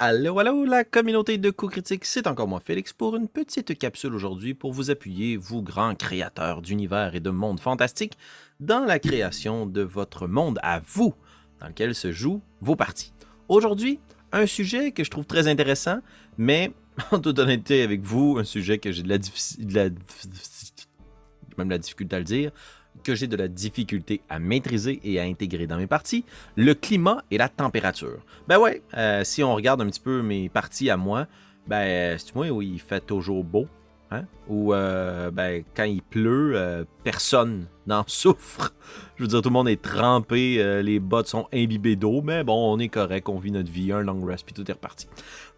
Allô, allô, la communauté de coups critiques, c'est encore moi Félix pour une petite capsule aujourd'hui pour vous appuyer, vous grands créateurs d'univers et de mondes fantastiques, dans la création de votre monde à vous, dans lequel se jouent vos parties. Aujourd'hui, un sujet que je trouve très intéressant, mais en toute honnêteté avec vous, un sujet que j'ai de la, même la difficulté à le dire, que j'ai de la difficulté à maîtriser et à intégrer dans mes parties, le climat et la température. Ben ouais, euh, si on regarde un petit peu mes parties à moi, ben c'est moi où il fait toujours beau, hein? ou euh, ben, quand il pleut, euh, personne souffre. Je veux dire, tout le monde est trempé, euh, les bottes sont imbibées d'eau, mais bon, on est correct, on vit notre vie, un long rest, puis tout est reparti.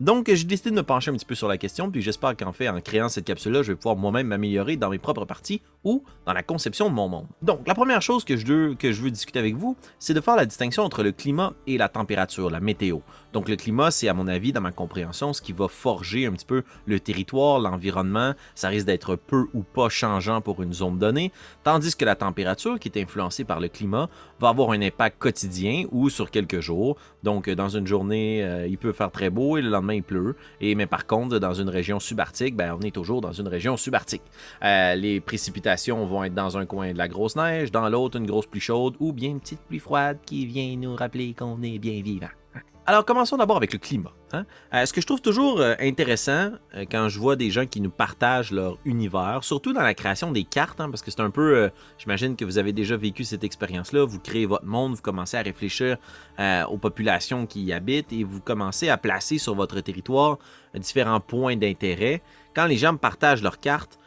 Donc, j'ai décidé de me pencher un petit peu sur la question, puis j'espère qu'en fait, en créant cette capsule-là, je vais pouvoir moi-même m'améliorer dans mes propres parties ou dans la conception de mon monde. Donc, la première chose que je veux, que je veux discuter avec vous, c'est de faire la distinction entre le climat et la température, la météo. Donc, le climat, c'est à mon avis, dans ma compréhension, ce qui va forger un petit peu le territoire, l'environnement, ça risque d'être peu ou pas changeant pour une zone donnée, tandis que la température, qui est influencée par le climat, va avoir un impact quotidien ou sur quelques jours. Donc, dans une journée, euh, il peut faire très beau et le lendemain, il pleut. Et, mais par contre, dans une région subarctique, ben, on est toujours dans une région subarctique. Euh, les précipitations vont être dans un coin de la grosse neige, dans l'autre, une grosse pluie chaude ou bien une petite pluie froide qui vient nous rappeler qu'on est bien vivant. Alors, commençons d'abord avec le climat. Hein. Euh, ce que je trouve toujours euh, intéressant euh, quand je vois des gens qui nous partagent leur univers, surtout dans la création des cartes, hein, parce que c'est un peu, j'imagine que vous avez déjà vécu cette expérience-là, vous créez votre monde, vous commencez à réfléchir aux populations qui y habitent et vous commencez à placer sur votre territoire différents points d'intérêt. Quand les gens partagent leurs cartes,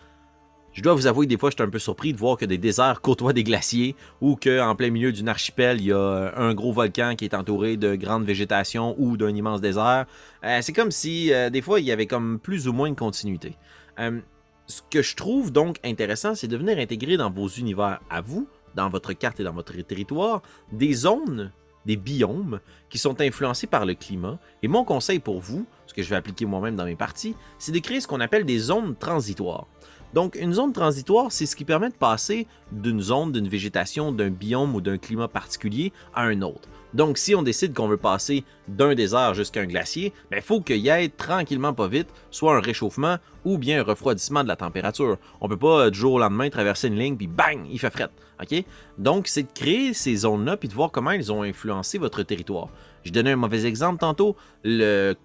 je dois vous avouer des fois, j'étais un peu surpris de voir que des déserts côtoient des glaciers ou qu'en plein milieu d'une archipel, il y a un gros volcan qui est entouré de grandes végétations ou d'un immense désert. Euh, c'est comme si, euh, des fois, il y avait comme plus ou moins de continuité. Euh, ce que je trouve donc intéressant, c'est de venir intégrer dans vos univers à vous, dans votre carte et dans votre territoire, des zones, des biomes qui sont influencés par le climat. Et mon conseil pour vous, ce que je vais appliquer moi-même dans mes parties, c'est de créer ce qu'on appelle des zones transitoires. Donc, une zone transitoire, c'est ce qui permet de passer d'une zone, d'une végétation, d'un biome ou d'un climat particulier à un autre. Donc, si on décide qu'on veut passer d'un désert jusqu'à un glacier, il ben, faut qu'il y ait tranquillement, pas vite, soit un réchauffement ou bien un refroidissement de la température. On peut pas du jour au lendemain traverser une ligne puis bang, il fait fret. OK? Donc, c'est de créer ces zones-là puis de voir comment elles ont influencé votre territoire. Je donnais un mauvais exemple tantôt. Le,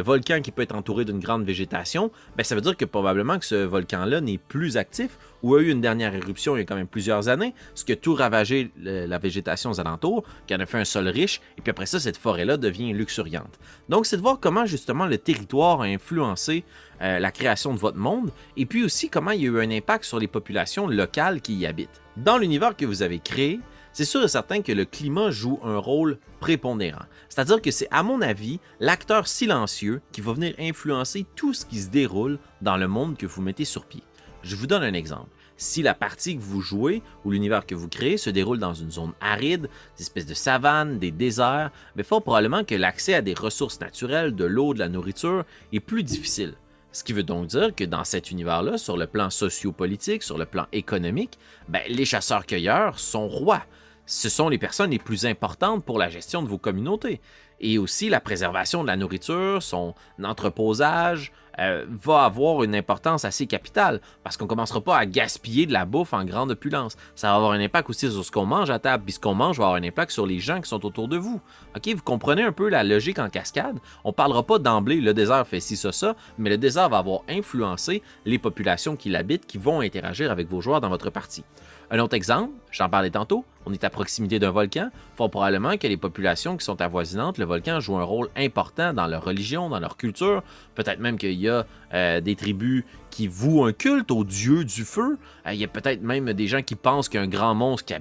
volcan qui peut être entouré d'une grande végétation, ben ça veut dire que probablement que ce volcan-là n'est plus actif ou a eu une dernière éruption il y a quand même plusieurs années, ce qui a tout ravagé la végétation aux alentours, qui en a fait un sol riche, et puis après ça, cette forêt-là devient luxuriante. Donc, c'est de voir comment justement le territoire a influencé euh, la création de votre monde, et puis aussi comment il y a eu un impact sur les populations locales qui y habitent. Dans l'univers que vous avez créé, c'est sûr et certain que le climat joue un rôle prépondérant. C'est-à-dire que c'est, à mon avis, l'acteur silencieux qui va venir influencer tout ce qui se déroule dans le monde que vous mettez sur pied. Je vous donne un exemple. Si la partie que vous jouez ou l'univers que vous créez se déroule dans une zone aride, des espèces de savanes, des déserts, mais fort probablement que l'accès à des ressources naturelles, de l'eau, de la nourriture est plus difficile. Ce qui veut donc dire que dans cet univers-là, sur le plan sociopolitique, sur le plan économique, ben, les chasseurs-cueilleurs sont rois. Ce sont les personnes les plus importantes pour la gestion de vos communautés. Et aussi la préservation de la nourriture, son entreposage, euh, va avoir une importance assez capitale parce qu'on ne commencera pas à gaspiller de la bouffe en grande opulence. Ça va avoir un impact aussi sur ce qu'on mange à table, puis ce qu'on mange va avoir un impact sur les gens qui sont autour de vous. Ok, vous comprenez un peu la logique en cascade? On parlera pas d'emblée le désert fait ci ça ça, mais le désert va avoir influencé les populations qui l'habitent, qui vont interagir avec vos joueurs dans votre partie. Un autre exemple, j'en parlais tantôt, on est à proximité d'un volcan, fort probablement que les populations qui sont avoisinantes, le volcan joue un rôle important dans leur religion, dans leur culture. Peut-être même qu'il y a euh, des tribus qui vouent un culte au dieu du feu. Euh, il y a peut-être même des gens qui pensent qu'il y a un grand monstre qui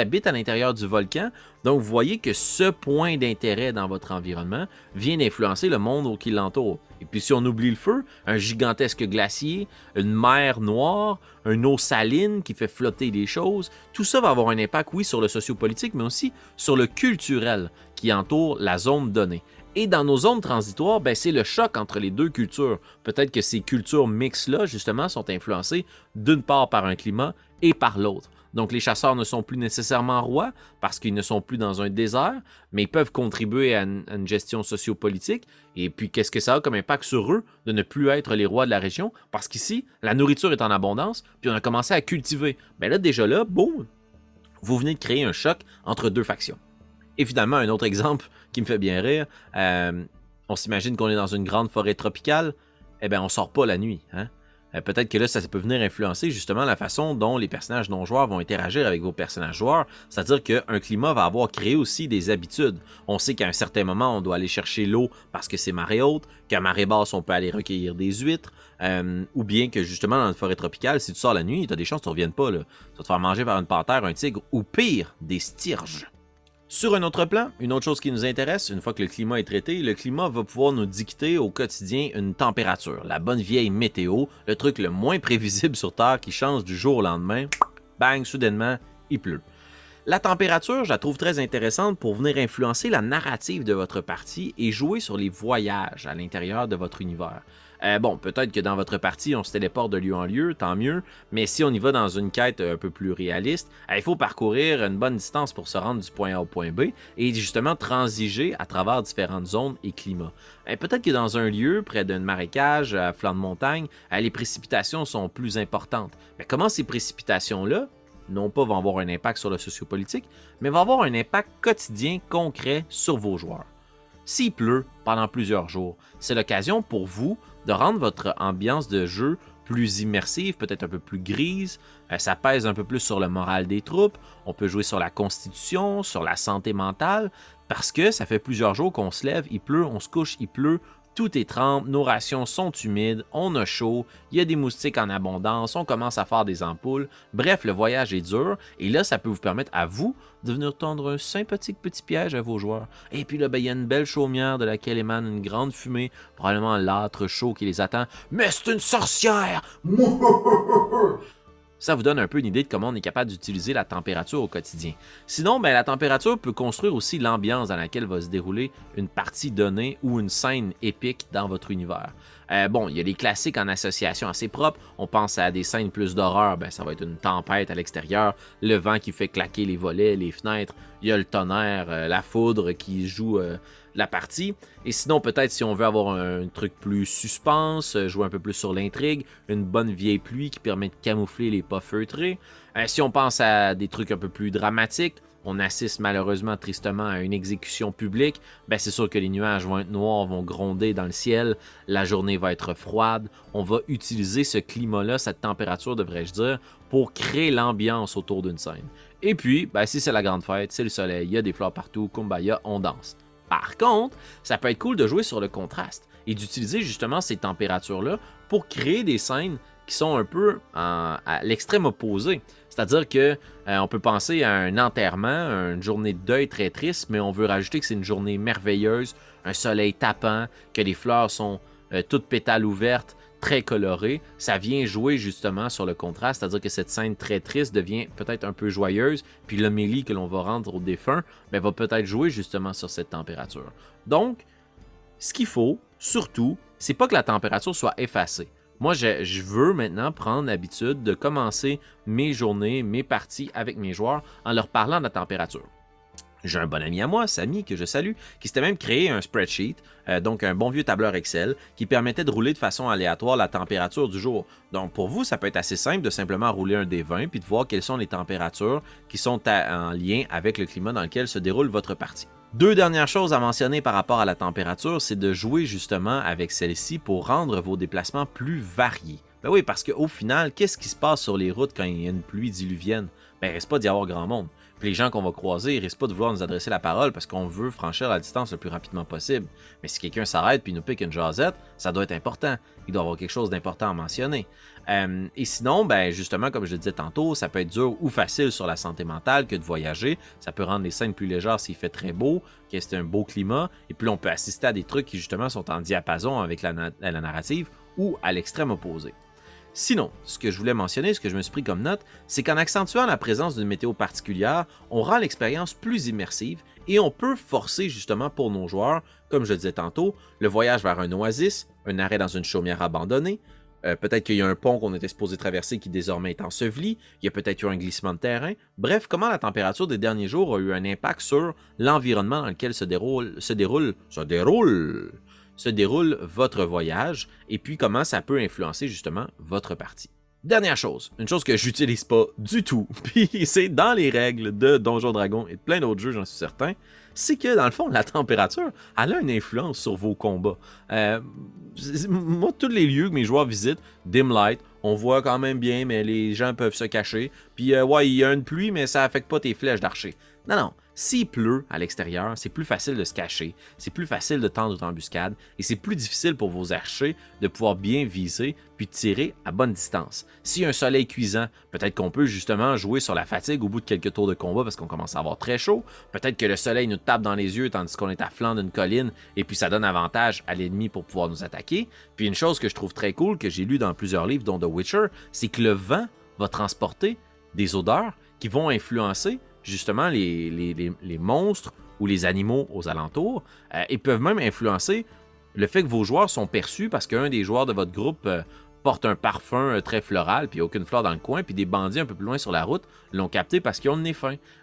habite à l'intérieur du volcan. Donc vous voyez que ce point d'intérêt dans votre environnement vient d'influencer le monde qui l'entoure. Et puis si on oublie le feu, un gigantesque glacier, une mer noire, une eau saline qui fait flotter les choses, tout ça va avoir un impact, oui, sur le sociopolitique, mais aussi sur le culturel qui entoure la zone donnée. Et dans nos zones transitoires, ben, c'est le choc entre les deux cultures. Peut-être que ces cultures mixtes-là, justement, sont influencées d'une part par un climat et par l'autre. Donc les chasseurs ne sont plus nécessairement rois parce qu'ils ne sont plus dans un désert, mais ils peuvent contribuer à une, gestion sociopolitique. Et puis qu'est-ce que ça a comme impact sur eux de ne plus être les rois de la région? Parce qu'ici, la nourriture est en abondance, puis on a commencé à cultiver. Mais ben là, déjà là, boum, vous venez de créer un choc entre deux factions. Et finalement, un autre exemple qui me fait bien rire, euh, on s'imagine qu'on est dans une grande forêt tropicale, eh bien on sort pas la nuit. Hein? Euh, peut-être que là, ça peut venir influencer justement la façon dont les personnages non-joueurs vont interagir avec vos personnages joueurs. C'est-à-dire qu'un climat va avoir créé aussi des habitudes. On sait qu'à un certain moment, on doit aller chercher l'eau parce que c'est marée haute, qu'à marée basse, on peut aller recueillir des huîtres, euh, ou bien que justement dans une forêt tropicale, si tu sors la nuit, tu as des chances que tu ne reviennes pas. Là. Tu vas te faire manger par une panthère, un tigre, ou pire, des styrges. Sur un autre plan, une autre chose qui nous intéresse, une fois que le climat est traité, le climat va pouvoir nous dicter au quotidien une température, la bonne vieille météo, le truc le moins prévisible sur Terre qui change du jour au lendemain. Bang, soudainement, il pleut. La température, je la trouve très intéressante pour venir influencer la narrative de votre partie et jouer sur les voyages à l'intérieur de votre univers. Euh, bon, peut-être que dans votre partie, on se téléporte de lieu en lieu, tant mieux, mais si on y va dans une quête un peu plus réaliste, euh, il faut parcourir une bonne distance pour se rendre du point A au point B et justement transiger à travers différentes zones et climats. Euh, peut-être que dans un lieu, près d'un marécage, à flanc de montagne, les précipitations sont plus importantes. Mais comment ces précipitations-là, non pas vont avoir un impact sur le sociopolitique, mais vont avoir un impact quotidien concret sur vos joueurs? S'il pleut pendant plusieurs jours, c'est l'occasion pour vous de rendre votre ambiance de jeu plus immersive, peut-être un peu plus grise. Euh, ça pèse un peu plus sur le moral des troupes. On peut jouer sur la constitution, sur la santé mentale, parce que ça fait plusieurs jours qu'on se lève, il pleut, on se couche, il pleut, tout est trempe, nos rations sont humides, on a chaud, il y a des moustiques en abondance, on commence à faire des ampoules. Bref, le voyage est dur et là, ça peut vous permettre à vous de venir tendre un sympathique petit piège à vos joueurs. Et puis là, ben, il y a une belle chaumière de laquelle émane une grande fumée, probablement l'âtre chaud qui les attend. Mais c'est une sorcière! Ça vous donne un peu une idée de comment on est capable d'utiliser la température au quotidien. Sinon, ben, la température peut construire aussi l'ambiance dans laquelle va se dérouler une partie donnée ou une scène épique dans votre univers. Euh, bon, il y a des classiques en association assez propres. On pense à des scènes plus d'horreur, ben, ça va être une tempête à l'extérieur, le vent qui fait claquer les volets, les fenêtres, il y a le tonnerre, euh, la foudre qui joue euh, la partie. Et sinon, peut-être si on veut avoir un, truc plus suspense, jouer un peu plus sur l'intrigue, une bonne vieille pluie qui permet de camoufler les pas feutrés. si on pense à des trucs un peu plus dramatiques, on assiste malheureusement tristement à une exécution publique, ben c'est sûr que les nuages vont être noirs, vont gronder dans le ciel, la journée va être froide. On va utiliser ce climat-là, cette température, devrais-je dire, pour créer l'ambiance autour d'une scène. Et puis, ben, si c'est la grande fête, c'est le soleil, il y a des fleurs partout, kumbaya, on danse. Par contre, ça peut être cool de jouer sur le contraste et d'utiliser justement ces températures-là pour créer des scènes qui sont un peu à l'extrême opposé. C'est-à-dire que euh, on peut penser à un enterrement, une journée de deuil très triste, mais on veut rajouter que c'est une journée merveilleuse, un soleil tapant, que les fleurs sont euh, toutes pétales ouvertes, très colorées. Ça vient jouer justement sur le contraste, c'est-à-dire que cette scène très triste devient peut-être un peu joyeuse, puis l'homélie que l'on va rendre au défunt ben, va peut-être jouer justement sur cette température. Donc, ce qu'il faut, surtout, c'est pas que la température soit effacée. Moi, je, veux maintenant prendre l'habitude de commencer mes journées, mes parties avec mes joueurs en leur parlant de la température. J'ai un bon ami à moi, Samy, que je salue, qui s'était même créé un spreadsheet, euh, donc un bon vieux tableur Excel, qui permettait de rouler de façon aléatoire la température du jour. Donc pour vous, ça peut être assez simple de simplement rouler un des 20 puis de voir quelles sont les températures qui sont en lien avec le climat dans lequel se déroule votre partie. Deux dernières choses à mentionner par rapport à la température, c'est de jouer justement avec celle-ci pour rendre vos déplacements plus variés. Ben oui, parce qu'au final, qu'est-ce qui se passe sur les routes quand il y a une pluie diluvienne? Ben, il reste pas d'y avoir grand monde. Les gens qu'on va croiser, ils risquent pas de vouloir nous adresser la parole parce qu'on veut franchir la distance le plus rapidement possible. Mais si quelqu'un s'arrête puis nous pique une jasette, ça doit être important. Il doit avoir quelque chose d'important à mentionner. Euh, et sinon, ben justement, comme je le disais tantôt, ça peut être dur ou facile sur la santé mentale que de voyager. Ça peut rendre les scènes plus légères s'il fait très beau, que c'est un beau climat. Et puis on peut assister à des trucs qui justement sont en diapason avec la narrative ou à l'extrême opposé. Sinon, ce que je voulais mentionner, ce que je me suis pris comme note, c'est qu'en accentuant la présence d'une météo particulière, on rend l'expérience plus immersive et on peut forcer justement pour nos joueurs, comme je disais tantôt, le voyage vers un oasis, un arrêt dans une chaumière abandonnée, Euh, peut-être qu'il y a un pont qu'on était supposé traverser qui désormais est enseveli. Il y a peut-être eu un glissement de terrain. Bref, comment la température des derniers jours a eu un impact sur l'environnement dans lequel se déroule, se déroule, se déroule, se déroule votre voyage et puis comment ça peut influencer justement votre partie. Dernière chose, une chose que j'utilise pas du tout, puis c'est dans les règles de Donjon Dragon et de plein d'autres jeux, j'en suis certain, c'est que dans le fond, la température, elle a une influence sur vos combats. Euh, moi, tous les lieux que mes joueurs visitent, dim light, on voit quand même bien, mais les gens peuvent se cacher. Puis, euh, ouais, il y a une pluie, mais ça affecte pas tes flèches d'archer. Non, non. S'il pleut à l'extérieur, c'est plus facile de se cacher, c'est plus facile de tendre une embuscade, et c'est plus difficile pour vos archers de pouvoir bien viser puis tirer à bonne distance. S'il y a un soleil cuisant, peut-être qu'on peut justement jouer sur la fatigue au bout de quelques tours de combat parce qu'on commence à avoir très chaud. Peut-être que le soleil nous tape dans les yeux tandis qu'on est à flanc d'une colline et puis ça donne avantage à l'ennemi pour pouvoir nous attaquer. Puis une chose que je trouve très cool, que j'ai lu dans plusieurs livres, dont The Witcher, c'est que le vent va transporter des odeurs qui vont influencer justement les, monstres ou les animaux aux alentours euh, et peuvent même influencer le fait que vos joueurs sont perçus parce qu'un des joueurs de votre groupe euh, porte un parfum euh, très floral, puis aucune fleur dans le coin, puis des bandits un peu plus loin sur la route l'ont capté parce qu'ils ont le nez.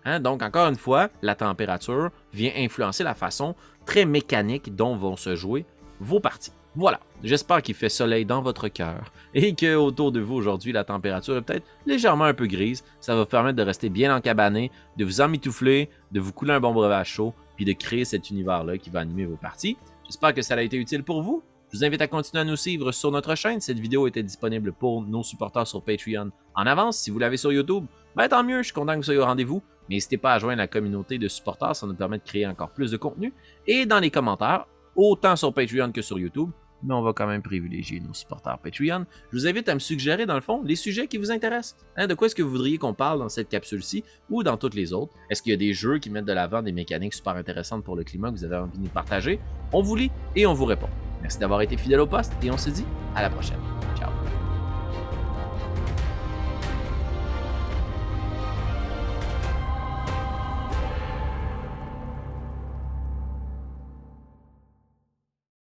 Hein? Donc, encore une fois, la température vient influencer la façon très mécanique dont vont se jouer vos parties. Voilà, j'espère qu'il fait soleil dans votre cœur et que autour de vous aujourd'hui la température est peut-être légèrement un peu grise. Ça va vous permettre de rester bien encabané, de vous emmitoufler, de vous couler un bon breuvage chaud, puis de créer cet univers-là qui va animer vos parties. J'espère que ça a été utile pour vous. Je vous invite à continuer à nous suivre sur notre chaîne. Cette vidéo était disponible pour nos supporters sur Patreon en avance. Si vous l'avez sur YouTube, ben tant mieux, je suis content que vous soyez au rendez-vous. N'hésitez pas à joindre la communauté de supporters, ça nous permet de créer encore plus de contenu. Et dans les commentaires, autant sur Patreon que sur YouTube, mais on va quand même privilégier nos supporters Patreon. Je vous invite à me suggérer, dans le fond, les sujets qui vous intéressent. Hein, de quoi est-ce que vous voudriez qu'on parle dans cette capsule-ci ou dans toutes les autres? Est-ce qu'il y a des jeux qui mettent de l'avant des mécaniques super intéressantes pour le climat que vous avez envie de partager? On vous lit et on vous répond. Merci d'avoir été fidèle au poste et on se dit à la prochaine. Ciao!